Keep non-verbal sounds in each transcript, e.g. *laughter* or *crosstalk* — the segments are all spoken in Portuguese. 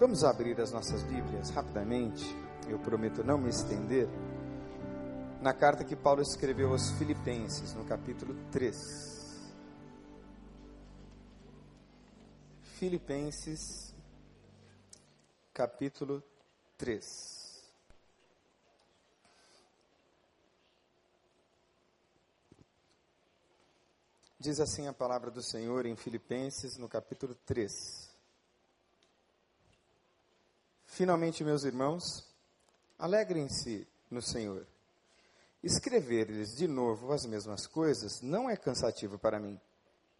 Vamos abrir as nossas Bíblias rapidamente. Eu prometo não me estender. Na carta que Paulo escreveu aos Filipenses, no capítulo 3. Filipenses, capítulo 3. Diz assim a palavra do Senhor em Filipenses, no capítulo 3. Finalmente, meus irmãos, alegrem-se no Senhor. Escrever-lhes de novo as mesmas coisas não é cansativo para mim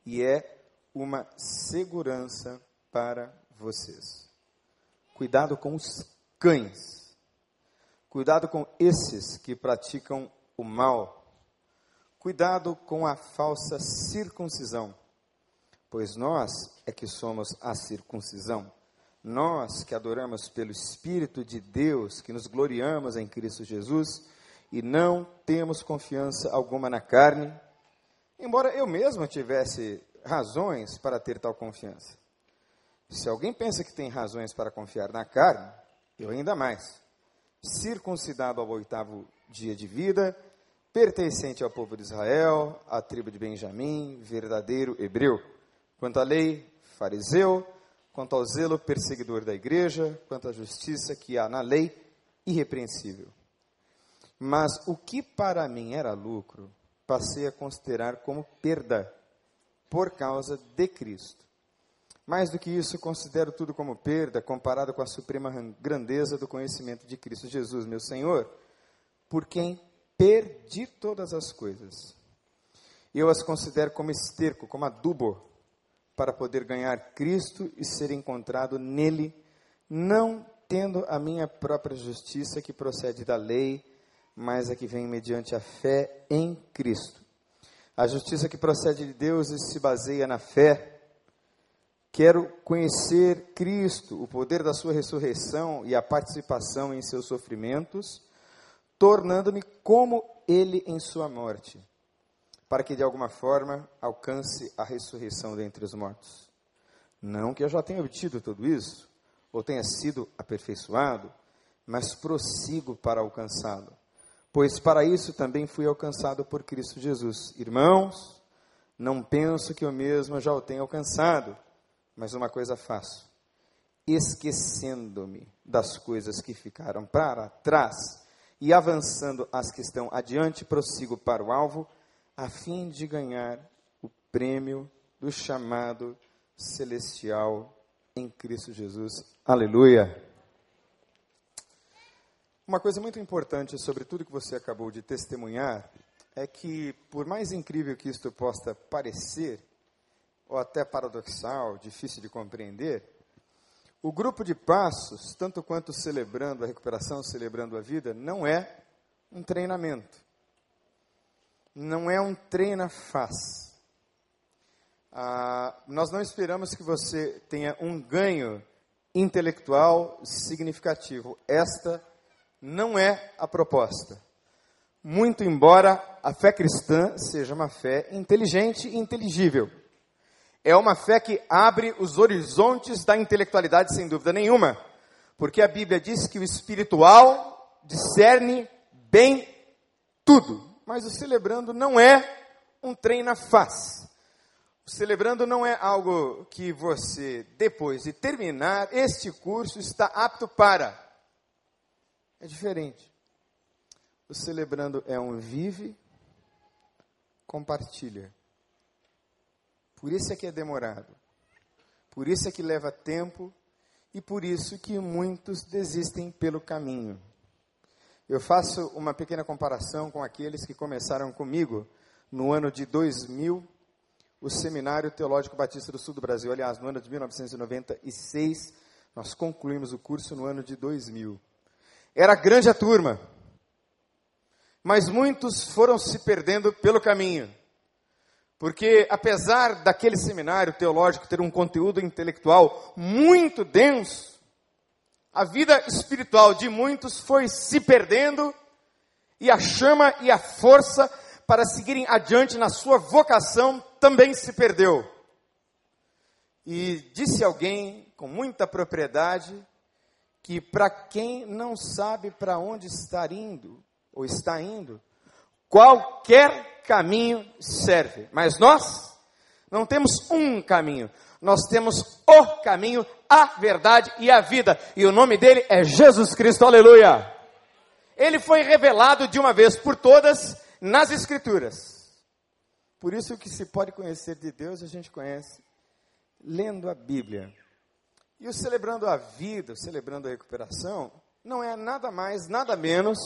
e é uma segurança para vocês. Cuidado com os cães. Cuidado com esses que praticam o mal Cuidado com a falsa circuncisão, pois nós é que somos a circuncisão. Nós que adoramos pelo Espírito de Deus, que nos gloriamos em Cristo Jesus e não temos confiança alguma na carne, embora eu mesmo tivesse razões para ter tal confiança. Se alguém pensa que tem razões para confiar na carne, eu ainda mais. Circuncidado ao oitavo dia de vida, pertencente ao povo de Israel, à tribo de Benjamim, verdadeiro hebreu. Quanto à lei, fariseu, quanto ao zelo, perseguidor da igreja, quanto à justiça que há na lei, irrepreensível. Mas o que para mim era lucro, passei a considerar como perda, por causa de Cristo. Mais do que isso, considero tudo como perda, comparado com a suprema grandeza do conhecimento de Cristo Jesus, meu Senhor, por quem perdi todas as coisas. Eu as considero como esterco, como adubo, para poder ganhar Cristo e ser encontrado nele, não tendo a minha própria justiça que procede da lei, mas a que vem mediante a fé em Cristo. A justiça que procede de Deus e se baseia na fé. Quero conhecer Cristo, o poder da sua ressurreição e a participação em seus sofrimentos tornando-me como ele em sua morte, para que de alguma forma alcance a ressurreição dentre os mortos. Não que eu já tenha obtido tudo isso, ou tenha sido aperfeiçoado, mas prossigo para alcançá-lo. Pois para isso também fui alcançado por Cristo Jesus. Irmãos, não penso que eu mesmo já o tenha alcançado, mas uma coisa faço: esquecendo-me das coisas que ficaram para trás e avançando as que estão adiante, prossigo para o alvo, a fim de ganhar o prêmio do chamado celestial em Cristo Jesus. Aleluia! Uma coisa muito importante sobre tudo que você acabou de testemunhar é que, por mais incrível que isto possa parecer, ou até paradoxal, difícil de compreender, o grupo de passos, tanto quanto celebrando a recuperação, celebrando a vida, não é um treinamento. Não é um treina-faz. Ah, nós não esperamos que você tenha um ganho intelectual significativo. Esta não é a proposta. Muito embora a fé cristã seja uma fé inteligente e inteligível. É uma fé que abre os horizontes da intelectualidade, sem dúvida nenhuma. Porque a Bíblia diz que o espiritual discerne bem tudo. Mas o celebrando não é um trem na face. O celebrando não é algo que você, depois de terminar este curso, está apto para. É diferente. O celebrando é um vive, compartilha por isso é que é demorado. Por isso é que leva tempo e por isso que muitos desistem pelo caminho. Eu faço uma pequena comparação com aqueles que começaram comigo no ano de 2000, o Seminário Teológico Batista do Sul do Brasil. Aliás, no ano de 1996, nós concluímos o curso no ano de 2000. Era grande a turma, mas muitos foram se perdendo pelo caminho. Porque, apesar daquele seminário teológico ter um conteúdo intelectual muito denso, a vida espiritual de muitos foi se perdendo e a chama e a força para seguirem adiante na sua vocação também se perdeu. E disse alguém com muita propriedade que para quem não sabe para onde está indo ou está indo, qualquer caminho serve. Mas nós não temos um caminho, nós temos o caminho, a verdade e a vida. E o nome dele é Jesus Cristo. Aleluia. Ele foi revelado de uma vez por todas nas escrituras. Por isso que se pode conhecer de Deus, a gente conhece lendo a Bíblia. E o celebrando a vida, o celebrando a recuperação, não é nada mais, nada menos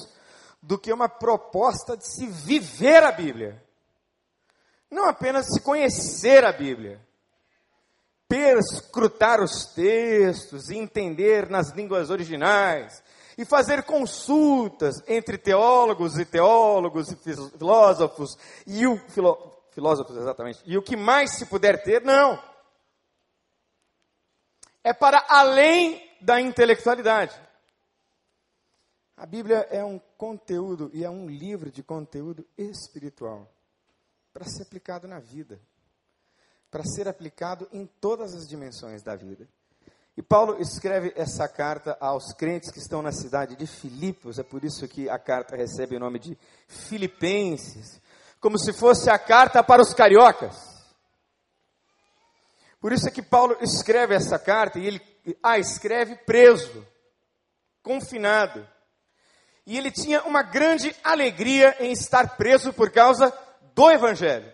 do que uma proposta de se viver a Bíblia. Não apenas se conhecer a Bíblia, perscrutar os textos, entender nas línguas originais, e fazer consultas entre teólogos e teólogos e filósofos, e o filó, filósofos exatamente, e o que mais se puder ter, não é para além da intelectualidade. A Bíblia é um conteúdo e é um livro de conteúdo espiritual para ser aplicado na vida, para ser aplicado em todas as dimensões da vida. E Paulo escreve essa carta aos crentes que estão na cidade de Filipos, é por isso que a carta recebe o nome de Filipenses, como se fosse a carta para os cariocas. Por isso é que Paulo escreve essa carta e ele a escreve preso, confinado. E ele tinha uma grande alegria em estar preso por causa do evangelho.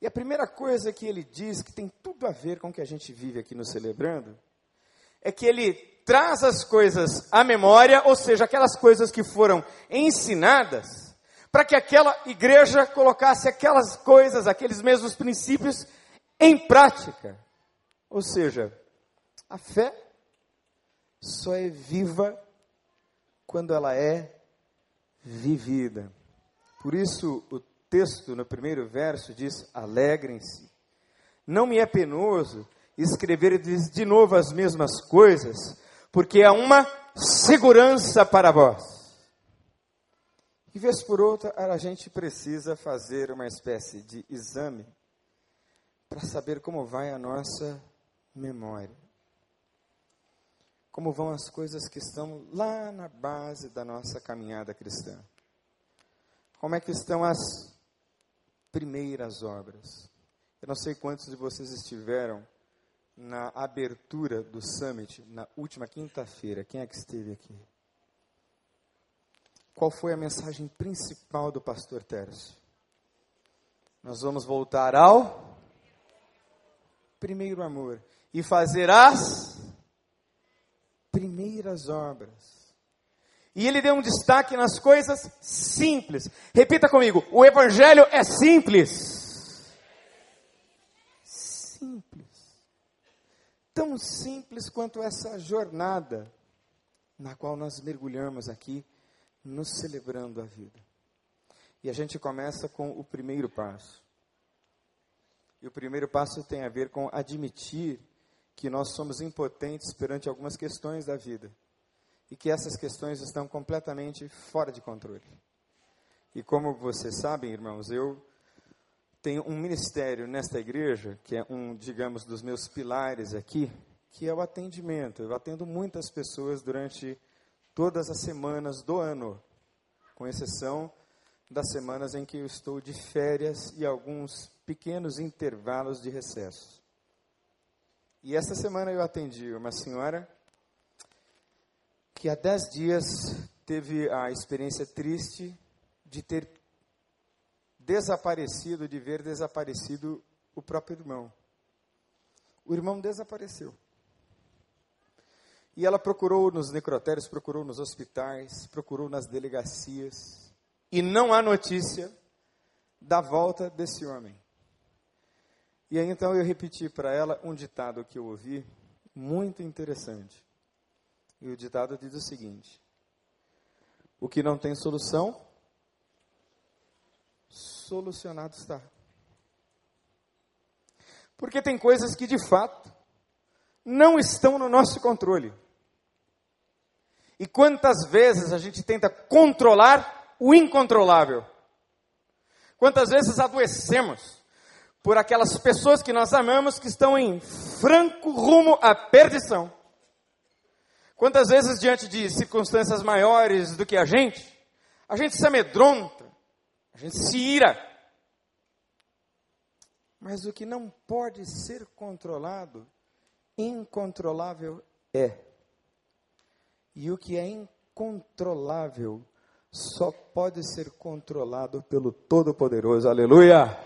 E a primeira coisa que ele diz, que tem tudo a ver com o que a gente vive aqui no Celebrando, é que ele traz as coisas à memória, ou seja, aquelas coisas que foram ensinadas, para que aquela igreja colocasse aquelas coisas, aqueles mesmos princípios em prática. Ou seja, a fé só é viva quando ela é vivida. Por isso, o texto no primeiro verso diz: Alegrem-se. Não me é penoso escrever de novo as mesmas coisas, porque é uma segurança para vós. E vez por outra, a gente precisa fazer uma espécie de exame para saber como vai a nossa memória. Como vão as coisas que estão lá na base da nossa caminhada cristã. Como é que estão as primeiras obras? Eu não sei quantos de vocês estiveram na abertura do summit na última quinta-feira. Quem é que esteve aqui? Qual foi a mensagem principal do pastor Tércio? Nós vamos voltar ao primeiro amor e fazer as primeiras obras. E ele deu um destaque nas coisas simples. Repita comigo: o Evangelho é simples. Simples. Tão simples quanto essa jornada na qual nós mergulhamos aqui, nos celebrando a vida. E a gente começa com o primeiro passo. E o primeiro passo tem a ver com admitir que nós somos impotentes perante algumas questões da vida e que essas questões estão completamente fora de controle. E como vocês sabem, irmãos, eu tenho um ministério nesta igreja, que é um, digamos, dos meus pilares aqui, que é o atendimento. Eu atendo muitas pessoas durante todas as semanas do ano, com exceção das semanas em que eu estou de férias e alguns pequenos intervalos de recesso. E essa semana eu atendi uma senhora que há dez dias teve a experiência triste de ter desaparecido, de ver desaparecido o próprio irmão. O irmão desapareceu. E ela procurou nos necrotérios, procurou nos hospitais, procurou nas delegacias. E não há notícia da volta desse homem. E aí então eu repeti para ela um ditado que eu ouvi, muito interessante. E o ditado diz o seguinte: O que não tem solução, solucionado está. Porque tem coisas que de fato não estão no nosso controle. E quantas vezes a gente tenta controlar o incontrolável? Quantas vezes adoecemos? por aquelas pessoas que nós amamos que estão em franco rumo à perdição. Quantas vezes, diante de circunstâncias maiores do que a gente, a gente se amedronta, a gente se ira. Mas o que não pode ser controlado, incontrolável é. E o que é incontrolável só pode ser controlado pelo Todo-Poderoso. Aleluia!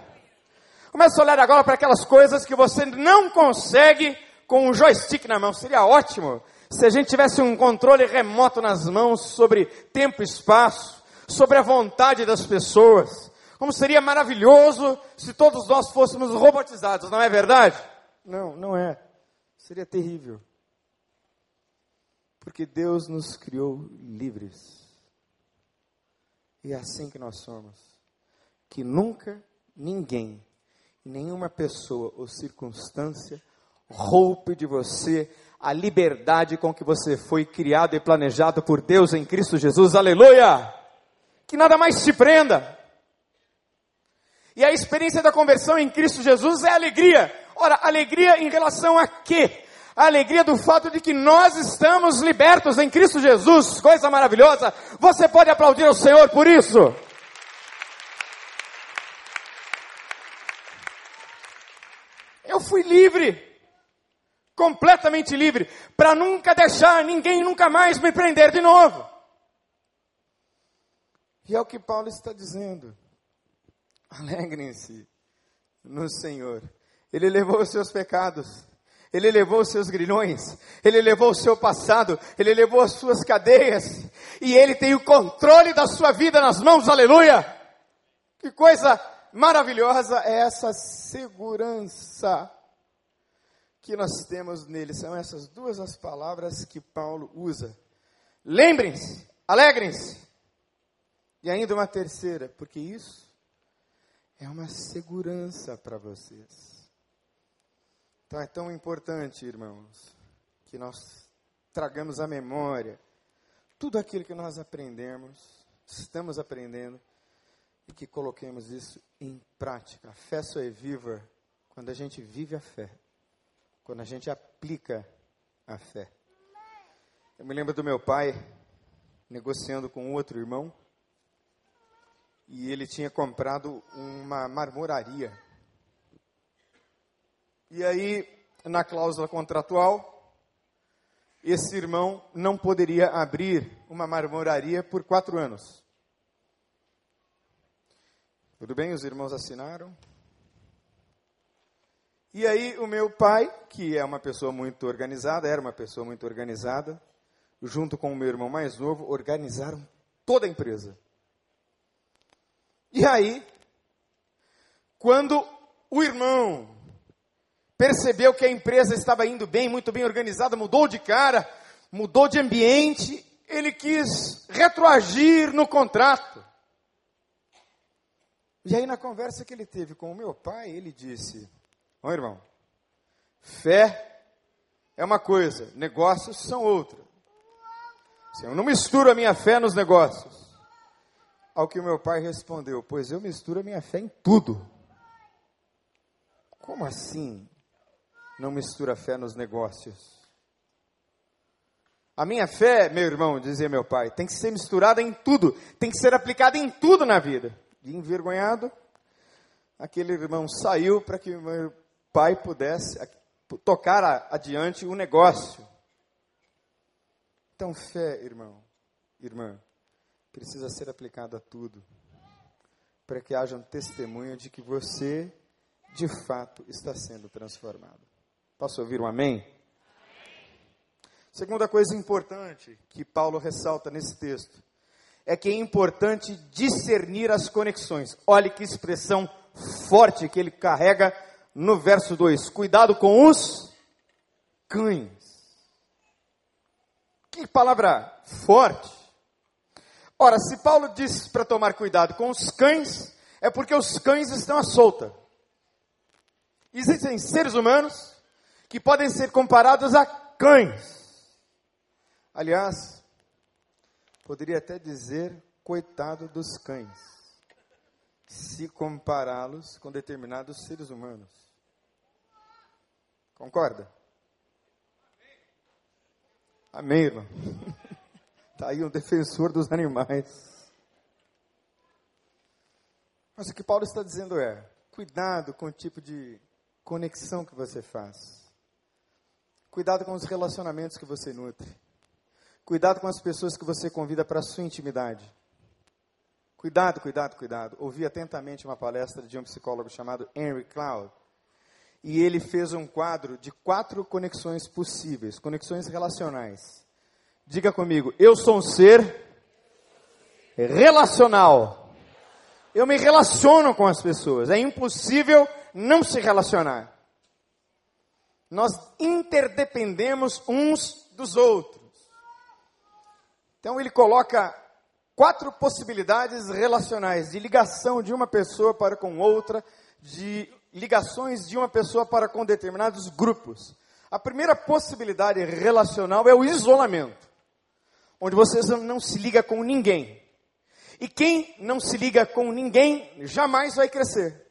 Começa a olhar agora para aquelas coisas que você não consegue com um joystick na mão. Seria ótimo se a gente tivesse um controle remoto nas mãos sobre tempo e espaço, sobre a vontade das pessoas. Como seria maravilhoso se todos nós fôssemos robotizados, não é verdade? Não, não é. Seria terrível. Porque Deus nos criou livres. E é assim que nós somos. Que nunca ninguém, nenhuma pessoa ou circunstância roupe de você a liberdade com que você foi criado e planejado por Deus em Cristo Jesus. Aleluia! Que nada mais te prenda. E a experiência da conversão em Cristo Jesus é alegria. Ora, alegria em relação a quê? A alegria do fato de que nós estamos libertos em Cristo Jesus. Coisa maravilhosa. Você pode aplaudir ao Senhor por isso? Eu fui livre completamente livre, para nunca deixar ninguém nunca mais me prender de novo. E é o que Paulo está dizendo. Alegrem-se no Senhor. Ele levou os seus pecados. Ele levou os seus grilhões, Ele levou o seu passado, Ele levou as suas cadeias, e Ele tem o controle da sua vida nas mãos, aleluia! Que coisa maravilhosa é essa segurança que nós temos nele. São essas duas as palavras que Paulo usa. Lembrem-se, alegrem-se. E ainda uma terceira, porque isso é uma segurança para vocês. Então é tão importante, irmãos, que nós tragamos à memória tudo aquilo que nós aprendemos, estamos aprendendo, e que coloquemos isso em prática. A fé só é viva quando a gente vive a fé quando a gente aplica a fé. Eu me lembro do meu pai negociando com outro irmão e ele tinha comprado uma marmoraria. E aí, na cláusula contratual, esse irmão não poderia abrir uma marmoraria por quatro anos. Tudo bem, os irmãos assinaram, e aí o meu pai, que é uma pessoa muito organizada, era uma pessoa muito organizada, junto com o meu irmão mais novo, organizaram toda a empresa. E aí, quando o irmão percebeu que a empresa estava indo bem, muito bem organizada, mudou de cara, mudou de ambiente, ele quis retroagir no contrato. E aí, na conversa que ele teve com o meu pai, ele disse: Bom, irmão, fé é uma coisa, negócios são outra. Assim, eu não misturo a minha fé nos negócios. Ao que o meu pai respondeu: Pois eu misturo a minha fé em tudo. Como assim não mistura fé nos negócios? A minha fé, meu irmão, dizia meu pai, tem que ser misturada em tudo, tem que ser aplicada em tudo na vida. E envergonhado, aquele irmão saiu para que meu pai pudesse tocar adiante o negócio. Então, fé, irmão, irmã, precisa ser aplicada a tudo, para que haja um testemunho de que você, de fato, está sendo transformado. Posso ouvir um amém? Segunda coisa importante que Paulo ressalta nesse texto é que é importante discernir as conexões. Olhe que expressão forte que ele carrega no verso 2: Cuidado com os cães. Que palavra forte. Ora, se Paulo diz para tomar cuidado com os cães, é porque os cães estão à solta. Existem seres humanos que podem ser comparados a cães. Aliás, poderia até dizer, coitado dos cães. se compará-los com determinados seres humanos. Concorda? Amém, irmão? Está *laughs* aí um defensor dos animais. Mas o que Paulo está dizendo é: cuidado com o tipo de conexão que você faz. Cuidado com os relacionamentos que você nutre. Cuidado com as pessoas que você convida para a sua intimidade. Cuidado, cuidado, cuidado. Ouvi atentamente uma palestra de um psicólogo chamado Henry Cloud. E ele fez um quadro de quatro conexões possíveis, conexões relacionais. Diga comigo, eu sou um ser relacional. Eu me relaciono com as pessoas. É impossível não se relacionar. Nós interdependemos uns dos outros. Então ele coloca quatro possibilidades relacionais de ligação de uma pessoa para com outra, de ligações de uma pessoa para com determinados grupos. A primeira possibilidade relacional é o isolamento, onde você não se liga com ninguém. E quem não se liga com ninguém jamais vai crescer,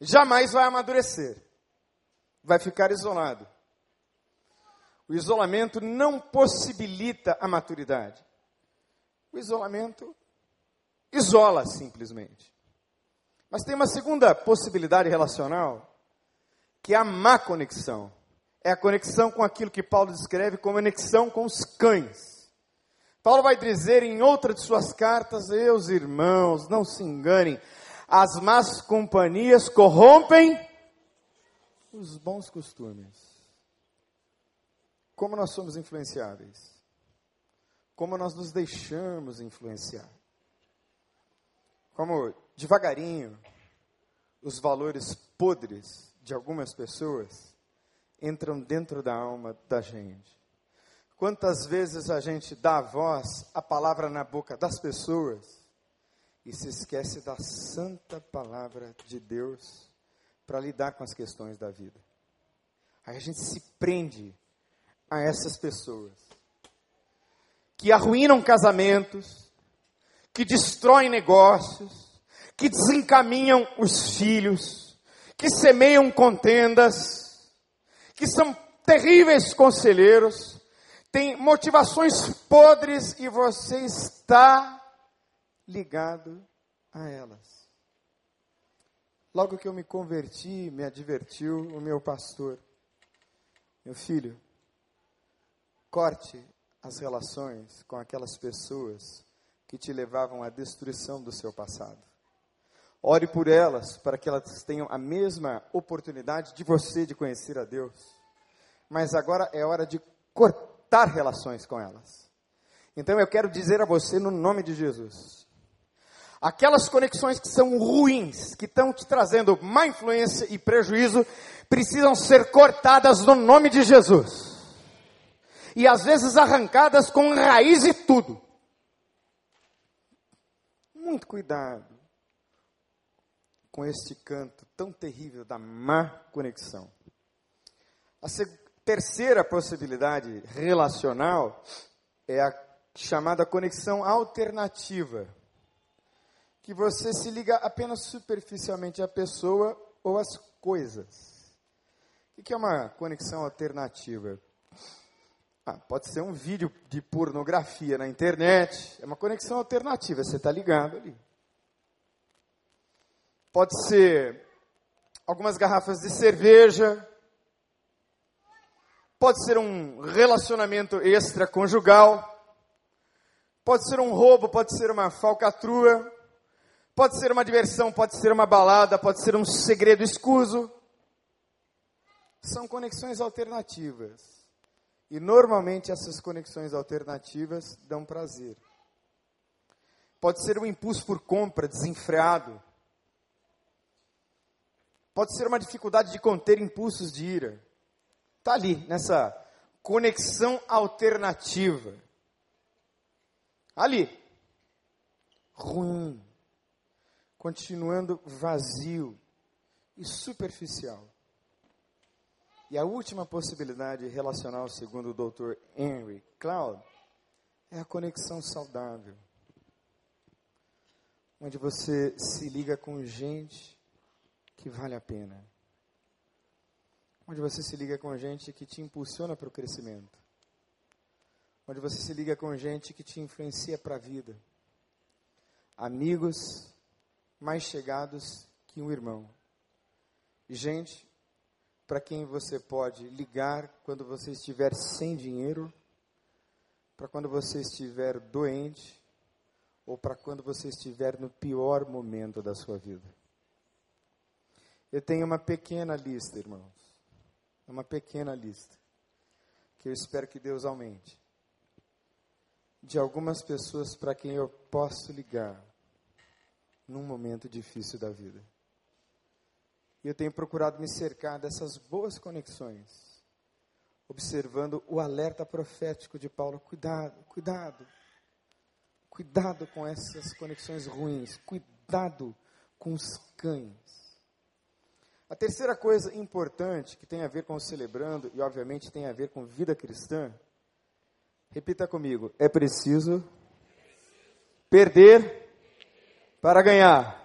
jamais vai amadurecer, vai ficar isolado. O isolamento não possibilita a maturidade. O isolamento isola simplesmente. Mas tem uma segunda possibilidade relacional, que é a má conexão. É a conexão com aquilo que Paulo descreve como conexão com os cães. Paulo vai dizer em outra de suas cartas, meus irmãos, não se enganem, as más companhias corrompem os bons costumes. Como nós somos influenciáveis? Como nós nos deixamos influenciar? Como devagarinho os valores podres de algumas pessoas entram dentro da alma da gente. Quantas vezes a gente dá a voz, a palavra na boca das pessoas e se esquece da santa palavra de Deus para lidar com as questões da vida. Aí a gente se prende a essas pessoas que arruinam casamentos, que destroem negócios, que desencaminham os filhos, que semeiam contendas, que são terríveis conselheiros, tem motivações podres e você está ligado a elas. Logo que eu me converti, me advertiu o meu pastor: Meu filho, corte as relações com aquelas pessoas que te levavam à destruição do seu passado. Ore por elas para que elas tenham a mesma oportunidade de você de conhecer a Deus. Mas agora é hora de cortar relações com elas. Então eu quero dizer a você, no nome de Jesus, aquelas conexões que são ruins, que estão te trazendo má influência e prejuízo, precisam ser cortadas no nome de Jesus. E às vezes arrancadas com raiz e tudo. Muito cuidado com este canto tão terrível da má conexão. A, terceira possibilidade relacional é a chamada conexão alternativa, que você se liga apenas superficialmente à pessoa ou às coisas. O que é uma conexão alternativa? Ah, pode ser um vídeo de pornografia na internet, é uma conexão alternativa, você está ligado ali. Pode ser algumas garrafas de cerveja, pode ser um relacionamento extraconjugal, pode ser um roubo, pode ser uma falcatrua, pode ser uma diversão, pode ser uma balada, pode ser um segredo escuso. São conexões alternativas. E normalmente essas conexões alternativas dão prazer. Pode ser um impulso por compra desenfreado. Pode ser uma dificuldade de conter impulsos de ira. Está ali, nessa conexão alternativa. Ali. Ruim. Continuando vazio e superficial. E a última possibilidade relacional, segundo o Dr. Henry Cloud, é a conexão saudável. onde você se liga com gente que vale a pena, onde você se liga com gente que te impulsiona para o crescimento, onde você se liga com gente que te influencia para a vida, amigos mais chegados que um irmão, gente para quem você pode ligar quando você estiver sem dinheiro, para quando você estiver doente ou para quando você estiver no pior momento da sua vida. Eu tenho uma pequena lista, irmãos. Uma pequena lista. Que eu espero que Deus aumente. De algumas pessoas para quem eu posso ligar num momento difícil da vida. E eu tenho procurado me cercar dessas boas conexões, observando o alerta profético de Paulo: cuidado, cuidado, cuidado com essas conexões ruins, cuidado com os cães. A terceira coisa importante que tem a ver com o celebrando e, obviamente, tem a ver com vida cristã, repita comigo: é preciso perder para ganhar.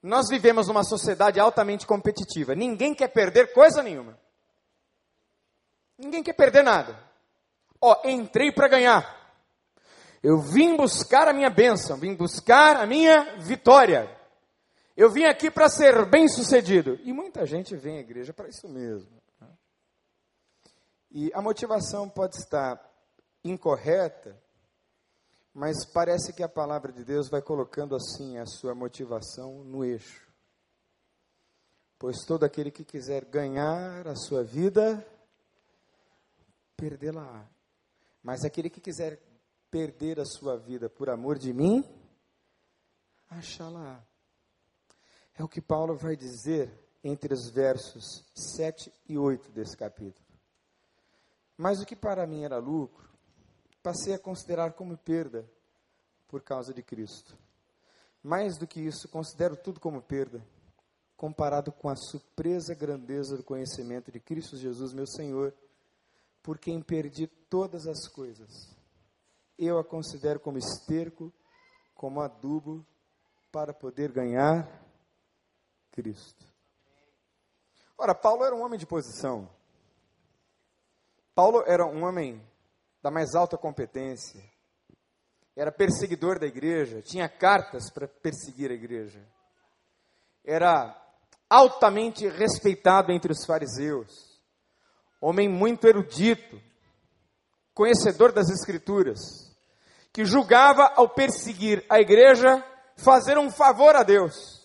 Nós vivemos numa sociedade altamente competitiva. Ninguém quer perder coisa nenhuma. Ninguém quer perder nada. Ó, entrei para ganhar. Eu vim buscar a minha bênção, vim buscar a minha vitória. Eu vim aqui para ser bem sucedido. E muita gente vem à igreja para isso mesmo. Né? E a motivação pode estar incorreta, mas parece que a palavra de Deus vai colocando assim a sua motivação no eixo. Pois todo aquele que quiser ganhar a sua vida, perdê-la. Mas aquele que quiser perder a sua vida por amor de mim, achá-la. É o que Paulo vai dizer entre os versos 7 e 8 desse capítulo. Mas o que para mim era lucro, passei a considerar como perda por causa de Cristo. Mais do que isso, considero tudo como perda, comparado com a surpresa grandeza do conhecimento de Cristo Jesus, meu Senhor, por quem perdi todas as coisas. Eu a considero como esterco, como adubo, para poder ganhar Cristo. Ora, Paulo era um homem de posição. Paulo era um homem da mais alta competência, era perseguidor da igreja, tinha cartas para perseguir a igreja, era altamente respeitado entre os fariseus, homem muito erudito, conhecedor das Escrituras, que julgava ao perseguir a igreja fazer um favor a Deus,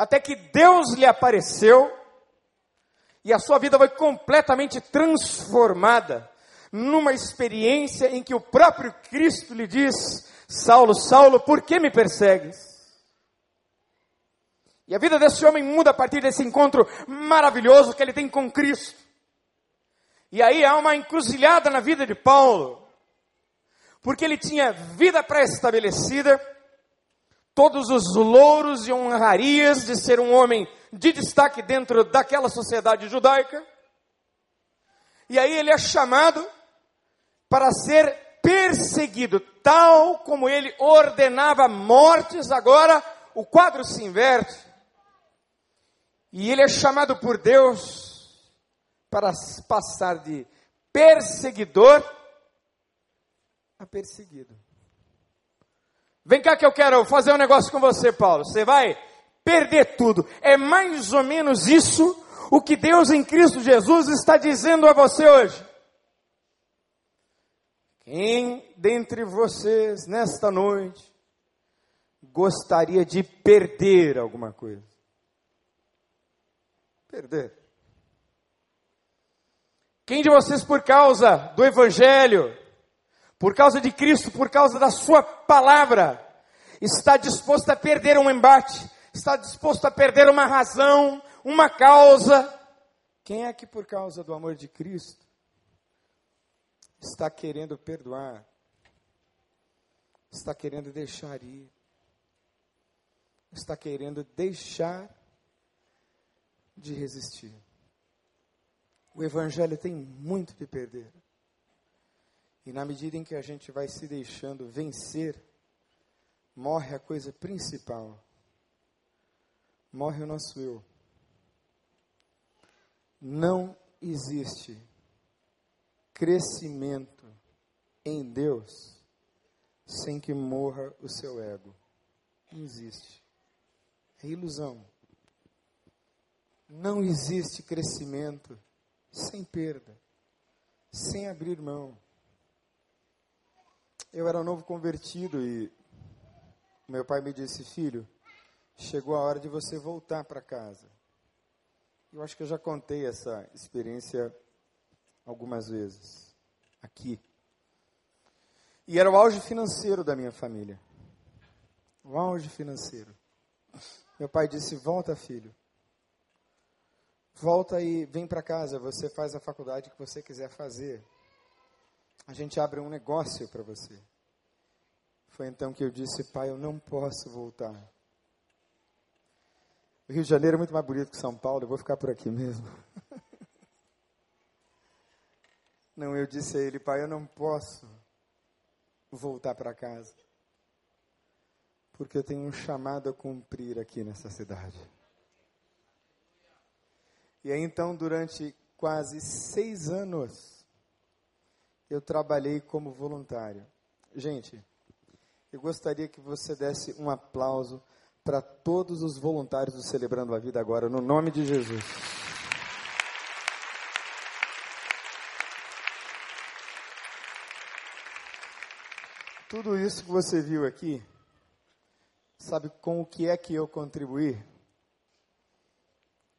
até que Deus lhe apareceu e a sua vida foi completamente transformada numa experiência em que o próprio Cristo lhe diz: Saulo, Saulo, por que me persegues? E a vida desse homem muda a partir desse encontro maravilhoso que ele tem com Cristo. E aí há uma encruzilhada na vida de Paulo, porque ele tinha vida pré-estabelecida, todos os louros e honrarias de ser um homem de destaque dentro daquela sociedade judaica. E aí ele é chamado para ser perseguido, tal como ele ordenava mortes, agora o quadro se inverte. E ele é chamado por Deus para passar de perseguidor a perseguido. Vem cá que eu quero fazer um negócio com você, Paulo. Você vai perder tudo. É mais ou menos isso o que Deus em Cristo Jesus está dizendo a você hoje. Quem dentre vocês, nesta noite, gostaria de perder alguma coisa? Perder. Quem de vocês, por causa do Evangelho, por causa de Cristo, por causa da Sua palavra, está disposto a perder um embate, está disposto a perder uma razão, uma causa? Quem é que, por causa do amor de Cristo, está querendo perdoar, está querendo deixar ir, está querendo deixar de resistir. O Evangelho tem muito de perder. E na medida em que a gente vai se deixando vencer morre a coisa principal. Morre o nosso eu. Não existe crescimento em Deus sem que morra o seu ego. Não existe. É ilusão. Não existe crescimento sem perda, sem abrir mão. Eu era novo convertido e meu pai me disse: Filho, chegou a hora de você voltar para casa. Eu acho que eu já contei essa experiência algumas vezes aqui. E era o auge financeiro da minha família. O auge financeiro. Meu pai disse: Volta, filho. Volta e vem para casa. Você faz a faculdade que você quiser fazer. A gente abre um negócio para você. Foi então que eu disse: Pai, eu não posso voltar. O Rio de Janeiro é muito mais bonito que São Paulo, eu vou ficar por aqui mesmo. *laughs* Não, eu disse a ele, pai, eu não posso voltar para casa. Porque eu tenho um chamado a cumprir aqui nessa cidade. E aí então, durante quase seis anos, eu trabalhei como voluntário. Gente, eu gostaria que você desse um aplauso para todos os voluntários do Celebrando a Vida agora, no nome de Jesus. Tudo isso que você viu aqui, sabe com o que é que eu contribuí?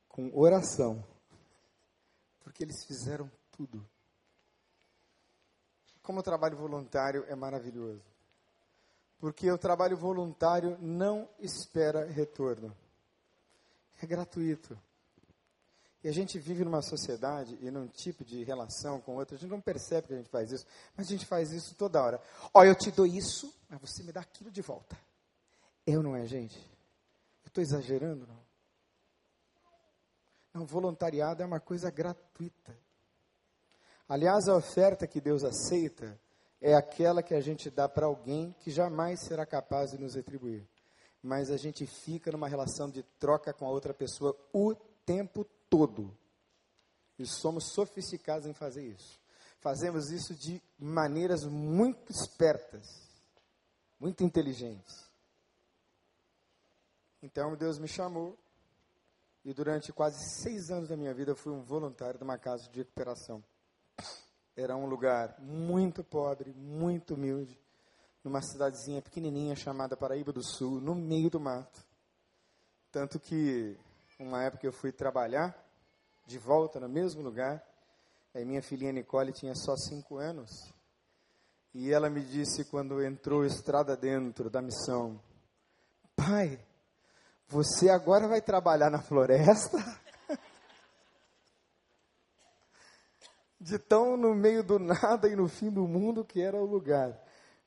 Com oração. Porque eles fizeram tudo. Como o trabalho voluntário é maravilhoso. Porque o trabalho voluntário não espera retorno. É gratuito. E a gente vive numa sociedade e num tipo de relação com outra, a gente não percebe que a gente faz isso, mas a gente faz isso toda hora. Ó, eu te dou isso, mas você me dá aquilo de volta. Eu não é, gente? Eu estou exagerando, não? Não, voluntariado é uma coisa gratuita. Aliás, a oferta que Deus aceita é aquela que a gente dá para alguém que jamais será capaz de nos retribuir. Mas a gente fica numa relação de troca com a outra pessoa o tempo todo. E somos sofisticados em fazer isso. Fazemos isso de maneiras muito espertas, muito inteligentes. Então Deus me chamou e durante quase seis anos da minha vida eu fui um voluntário de uma casa de recuperação. Era um lugar muito pobre, muito humilde, numa cidadezinha pequenininha chamada Paraíba do Sul, no meio do mato. Tanto que uma época eu fui trabalhar de volta no mesmo lugar. Aí minha filhinha Nicole tinha só cinco anos. E ela me disse quando entrou estrada dentro da missão: Pai, você agora vai trabalhar na floresta? *laughs* De tão no meio do nada e no fim do mundo que era o lugar.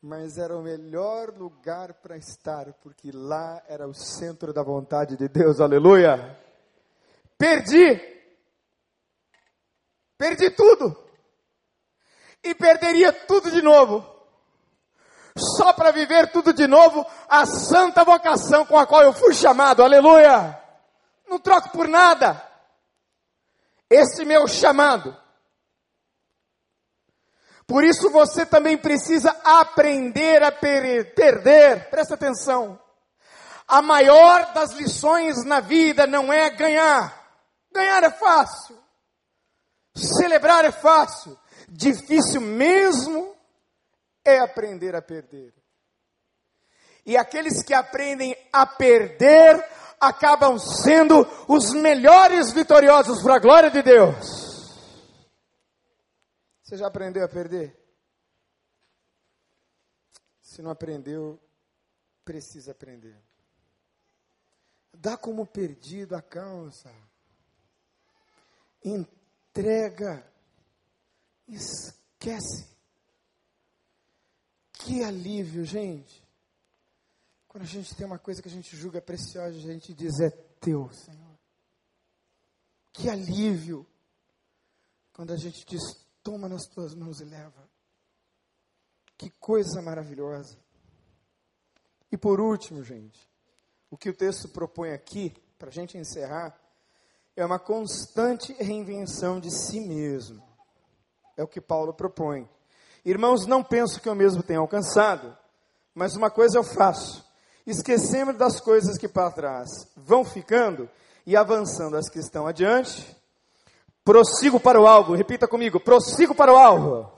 Mas era o melhor lugar para estar, porque lá era o centro da vontade de Deus, aleluia. Perdi. Perdi tudo. E perderia tudo de novo. Só para viver tudo de novo a santa vocação com a qual eu fui chamado. Aleluia. Não troco por nada. Esse meu chamado. Por isso você também precisa aprender a per perder. Presta atenção. A maior das lições na vida não é ganhar. Ganhar é fácil. Celebrar é fácil. Difícil mesmo é aprender a perder. E aqueles que aprendem a perder acabam sendo os melhores vitoriosos para a glória de Deus. Você já aprendeu a perder? Se não aprendeu, precisa aprender. Dá como perdido a causa entrega, esquece. Que alívio, gente. Quando a gente tem uma coisa que a gente julga preciosa, a gente diz: É teu, Senhor. Que alívio. Quando a gente diz: Toma nas tuas mãos e leva. Que coisa maravilhosa. E por último, gente, o que o texto propõe aqui, para a gente encerrar, é uma constante reinvenção de si mesmo. É o que Paulo propõe. Irmãos, não penso que eu mesmo tenha alcançado, mas uma coisa eu faço: esquecendo das coisas que para trás vão ficando e avançando as que estão adiante, prossigo para o alvo. Repita comigo: prossigo para o alvo.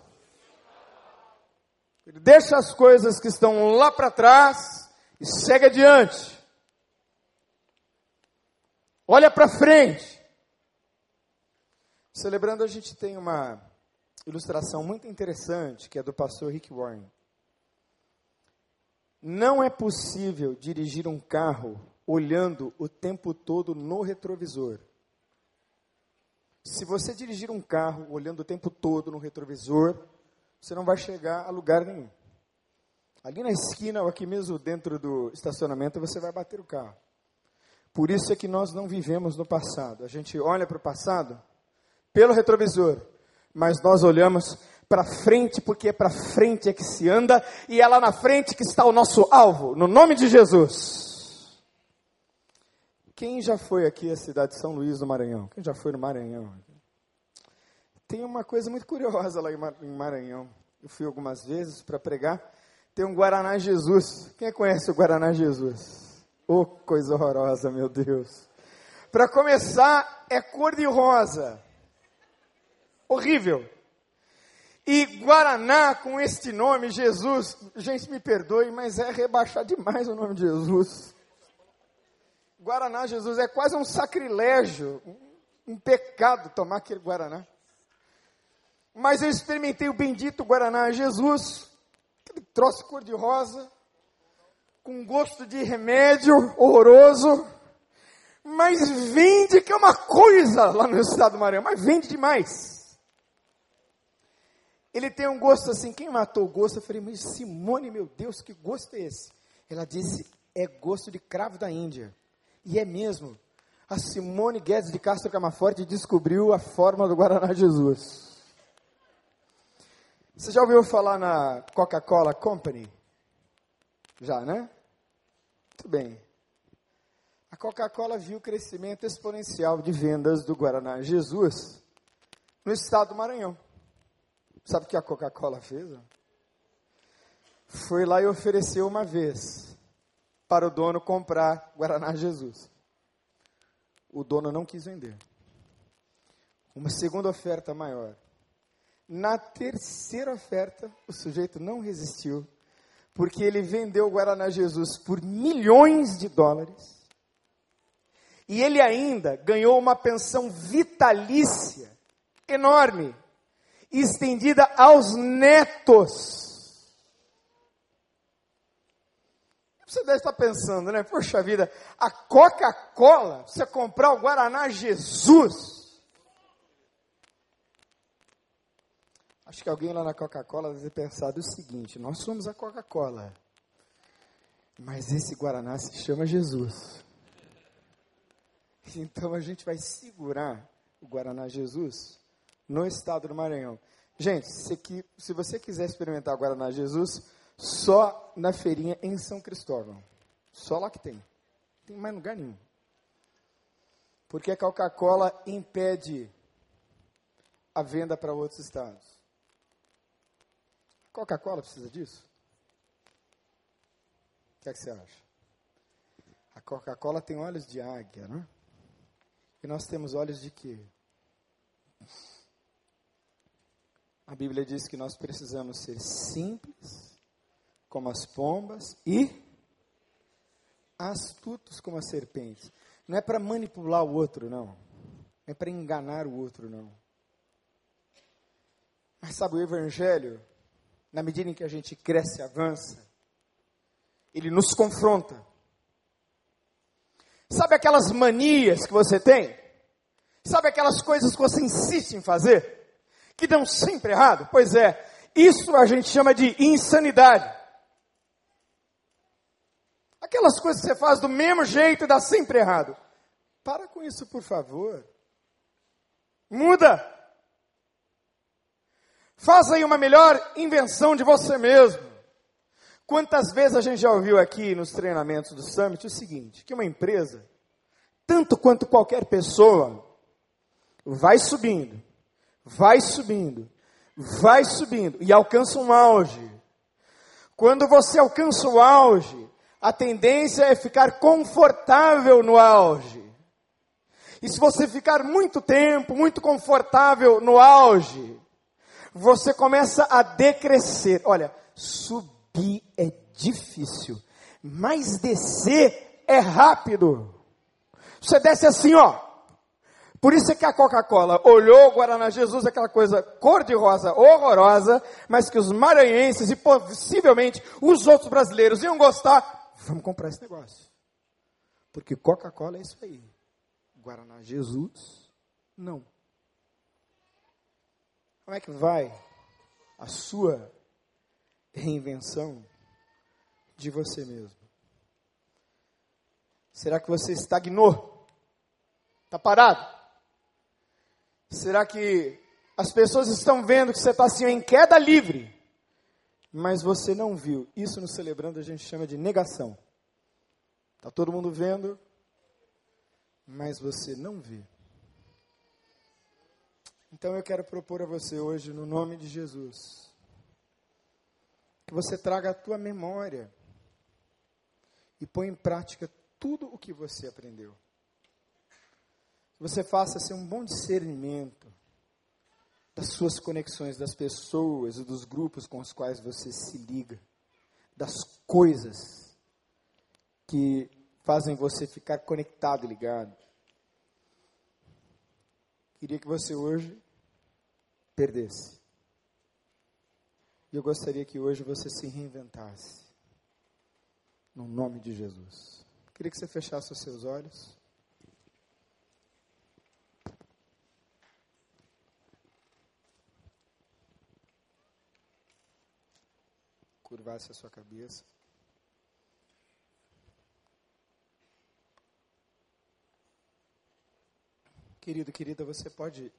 Deixa as coisas que estão lá para trás e segue adiante. Olha para frente. Celebrando, a gente tem uma ilustração muito interessante que é do pastor Rick Warren. Não é possível dirigir um carro olhando o tempo todo no retrovisor. Se você dirigir um carro olhando o tempo todo no retrovisor, você não vai chegar a lugar nenhum. Ali na esquina ou aqui mesmo dentro do estacionamento, você vai bater o carro. Por isso é que nós não vivemos no passado. A gente olha para o passado pelo retrovisor, mas nós olhamos para frente, porque é para frente é que se anda, e é lá na frente que está o nosso alvo, no nome de Jesus. Quem já foi aqui à cidade de São Luís do Maranhão? Quem já foi no Maranhão? Tem uma coisa muito curiosa lá em Maranhão. Eu fui algumas vezes para pregar. Tem um Guaraná Jesus. Quem conhece o Guaraná Jesus? Oh, coisa horrorosa, meu Deus. Para começar, é cor de rosa. Horrível. E Guaraná com este nome, Jesus, gente me perdoe, mas é rebaixar demais o nome de Jesus. Guaraná, Jesus, é quase um sacrilégio, um pecado tomar aquele Guaraná. Mas eu experimentei o bendito Guaraná Jesus, aquele troço cor-de-rosa, com gosto de remédio horroroso, mas vende que é uma coisa lá no estado do Maranhão, mas vende demais. Ele tem um gosto assim, quem matou o gosto? Eu falei, mas Simone, meu Deus, que gosto é esse? Ela disse, é gosto de cravo da Índia. E é mesmo. A Simone Guedes de Castro Camaforte descobriu a forma do Guaraná Jesus. Você já ouviu falar na Coca-Cola Company? Já, né? Muito bem. A Coca-Cola viu o crescimento exponencial de vendas do Guaraná Jesus no estado do Maranhão. Sabe o que a Coca-Cola fez? Foi lá e ofereceu uma vez para o dono comprar Guaraná Jesus. O dono não quis vender. Uma segunda oferta maior. Na terceira oferta, o sujeito não resistiu, porque ele vendeu o Guaraná Jesus por milhões de dólares. E ele ainda ganhou uma pensão vitalícia enorme estendida aos netos. Você deve estar pensando, né? Poxa vida, a Coca-Cola, você comprar o Guaraná Jesus. Acho que alguém lá na Coca-Cola deve ter pensado o seguinte: nós somos a Coca-Cola, mas esse Guaraná se chama Jesus. Então a gente vai segurar o Guaraná Jesus no estado do Maranhão. Gente, se, se você quiser experimentar agora na Jesus, só na feirinha em São Cristóvão. Só lá que tem. Não tem mais lugar nenhum. Porque a Coca-Cola impede a venda para outros estados. Coca-Cola precisa disso? O que, é que você acha? A Coca-Cola tem olhos de águia, né? E nós temos olhos de quê? A Bíblia diz que nós precisamos ser simples, como as pombas, e astutos como as serpentes. Não é para manipular o outro, não. Não é para enganar o outro, não. Mas sabe, o Evangelho, na medida em que a gente cresce e avança, ele nos confronta. Sabe aquelas manias que você tem? Sabe aquelas coisas que você insiste em fazer? que dão sempre errado? Pois é, isso a gente chama de insanidade. Aquelas coisas que você faz do mesmo jeito e dá sempre errado. Para com isso, por favor. Muda. Faz aí uma melhor invenção de você mesmo. Quantas vezes a gente já ouviu aqui nos treinamentos do Summit o seguinte: que uma empresa, tanto quanto qualquer pessoa, vai subindo, vai subindo, vai subindo e alcança um auge. Quando você alcança o auge, a tendência é ficar confortável no auge. E se você ficar muito tempo, muito confortável no auge, você começa a decrescer. Olha, subir é difícil, mas descer é rápido. Você desce assim, ó. Por isso é que a Coca-Cola olhou o Guaraná Jesus, aquela coisa cor-de-rosa horrorosa, mas que os maranhenses e possivelmente os outros brasileiros iam gostar. Vamos comprar esse negócio. Porque Coca-Cola é isso aí. Guaraná Jesus, não. Como é que vai a sua reinvenção de você mesmo? Será que você estagnou? Está parado? Será que as pessoas estão vendo que você está assim em queda livre, mas você não viu? Isso no celebrando a gente chama de negação. Está todo mundo vendo, mas você não vê. Então eu quero propor a você hoje, no nome de Jesus, que você traga a tua memória e põe em prática tudo o que você aprendeu. Que você faça assim, um bom discernimento das suas conexões, das pessoas e dos grupos com os quais você se liga, das coisas que fazem você ficar conectado e ligado. Queria que você hoje perdesse. E eu gostaria que hoje você se reinventasse. No nome de Jesus. Queria que você fechasse os seus olhos. Curvasse a sua cabeça. Querido, querida, você pode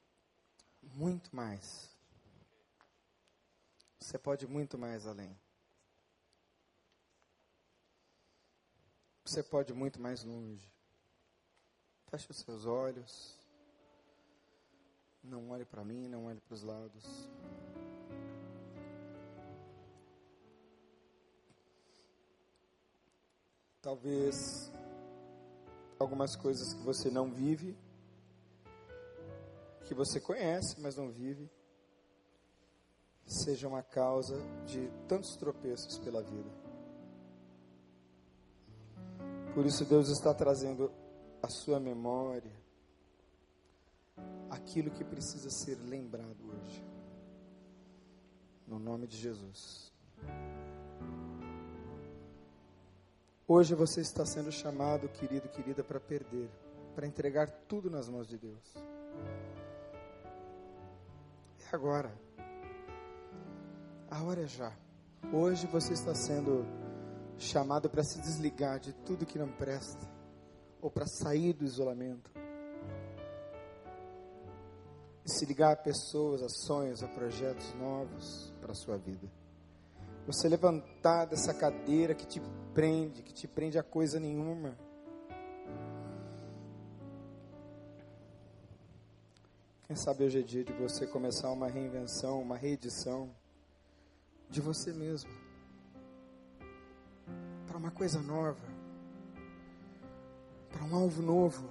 muito mais. Você pode muito mais além. Você pode muito mais longe. Feche os seus olhos. Não olhe para mim, não olhe para os lados. Talvez algumas coisas que você não vive, que você conhece, mas não vive, seja uma causa de tantos tropeços pela vida. Por isso Deus está trazendo a sua memória aquilo que precisa ser lembrado hoje. No nome de Jesus. Hoje você está sendo chamado, querido, querida, para perder, para entregar tudo nas mãos de Deus. É agora. A hora é já. Hoje você está sendo chamado para se desligar de tudo que não presta, ou para sair do isolamento. E se ligar a pessoas, a sonhos, a projetos novos para a sua vida. Você levantar dessa cadeira que te prende, que te prende a coisa nenhuma. Quem sabe hoje é dia de você começar uma reinvenção, uma reedição de você mesmo. Para uma coisa nova. Para um alvo novo.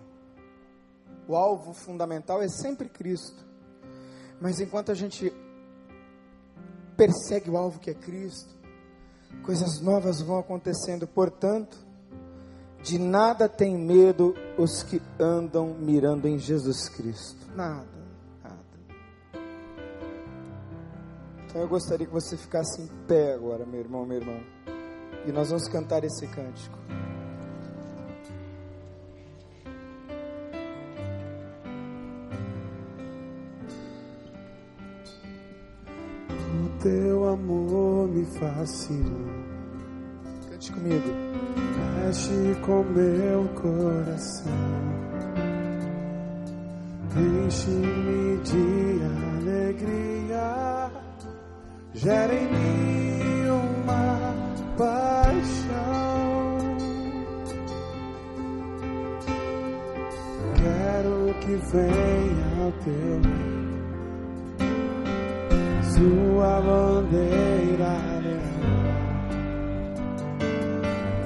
O alvo fundamental é sempre Cristo. Mas enquanto a gente persegue o alvo que é Cristo, coisas novas vão acontecendo. Portanto, de nada tem medo os que andam mirando em Jesus Cristo. Nada, nada. Então eu gostaria que você ficasse em pé agora, meu irmão, meu irmão. E nós vamos cantar esse cântico. teu amor me fascinou. Cante comigo. Mexe com meu coração. Enche-me de alegria. Gera em mim uma paixão. Quero que venha o teu sua bandeira.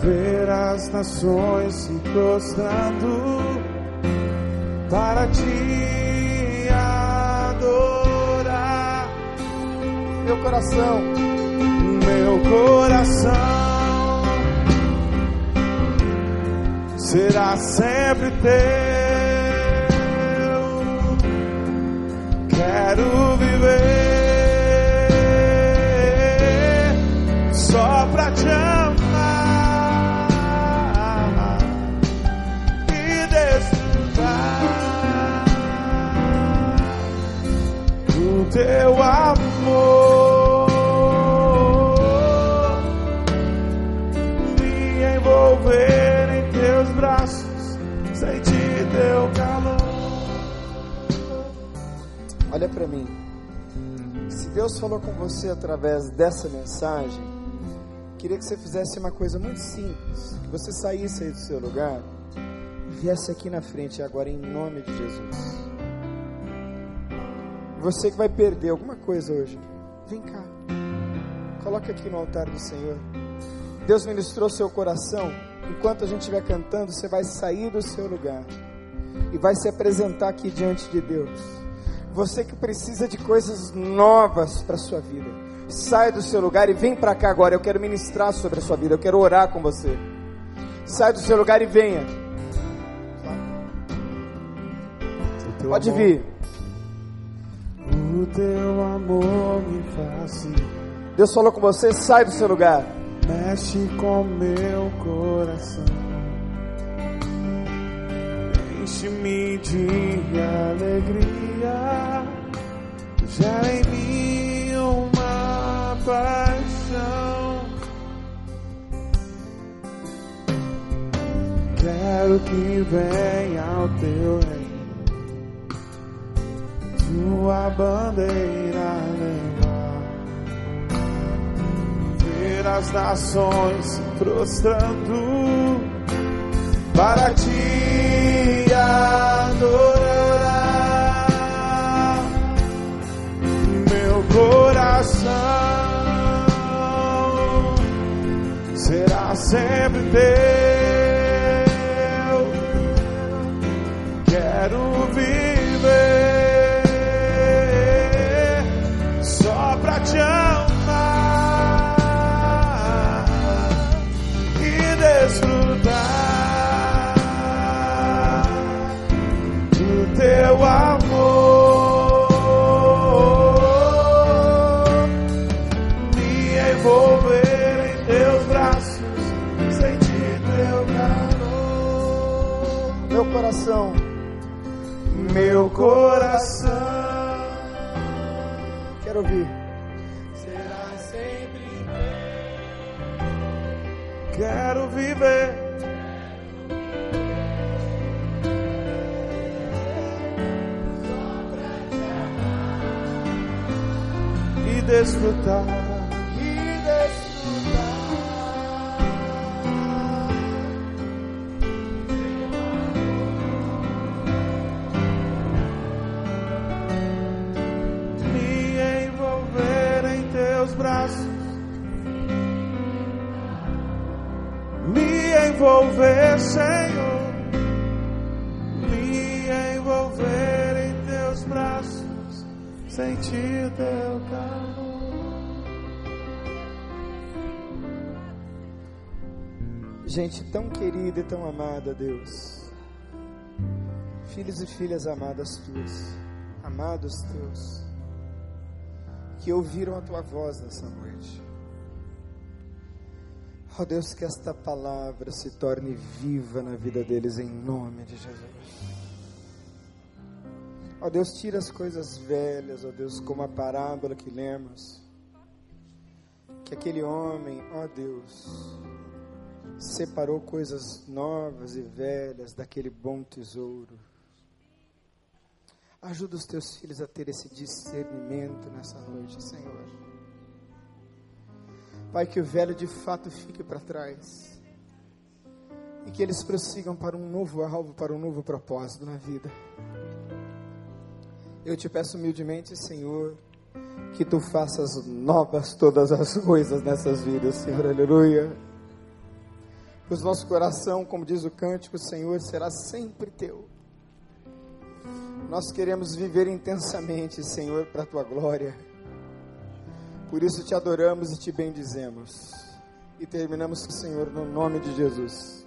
Ver as nações se prostrando para te adorar. Meu coração, Meu coração será sempre teu. Quero viver teu amor. Me envolver em teus braços, sentir teu calor. olha para mim. Se Deus falou com você através dessa mensagem, queria que você fizesse uma coisa muito simples, que você saísse aí do seu lugar e viesse aqui na frente agora em nome de Jesus. Você que vai perder alguma coisa hoje, vem cá. Coloque aqui no altar do Senhor. Deus ministrou seu coração. Enquanto a gente estiver cantando, você vai sair do seu lugar e vai se apresentar aqui diante de Deus. Você que precisa de coisas novas para sua vida, sai do seu lugar e vem para cá agora. Eu quero ministrar sobre a sua vida, eu quero orar com você. Sai do seu lugar e venha. Pode vir. Teu amor me fascina, Deus falou com você, sai do seu lugar. mexe com meu coração. Enche-me de alegria, gera em mim uma paixão. Quero que venha ao teu reino tua bandeira levar, ver as nações se prostrando para te adorar, meu coração será sempre teu. Coração, meu coração. Quero ouvir. será sempre teu. Quero viver. E desfrutar sentir teu calor. Gente tão querida e tão amada, Deus. Filhos e filhas amadas tuas, amados teus, que ouviram a tua voz nessa noite. Ó Deus, que esta palavra se torne viva na vida deles em nome de Jesus. Ó Deus, tira as coisas velhas, ó Deus, como a parábola que lemos. Que aquele homem, ó Deus, separou coisas novas e velhas daquele bom tesouro. Ajuda os teus filhos a ter esse discernimento nessa noite, Senhor. Pai, que o velho de fato fique para trás. E que eles prossigam para um novo alvo, para um novo propósito na vida. Eu te peço humildemente, Senhor, que tu faças novas todas as *laughs* coisas nessas vidas, Senhor, aleluia. Que o nosso coração, como diz o cântico, Senhor, será sempre teu. Nós queremos viver intensamente, Senhor, para a tua glória. Por isso te adoramos e te bendizemos. E terminamos, Senhor, no nome de Jesus.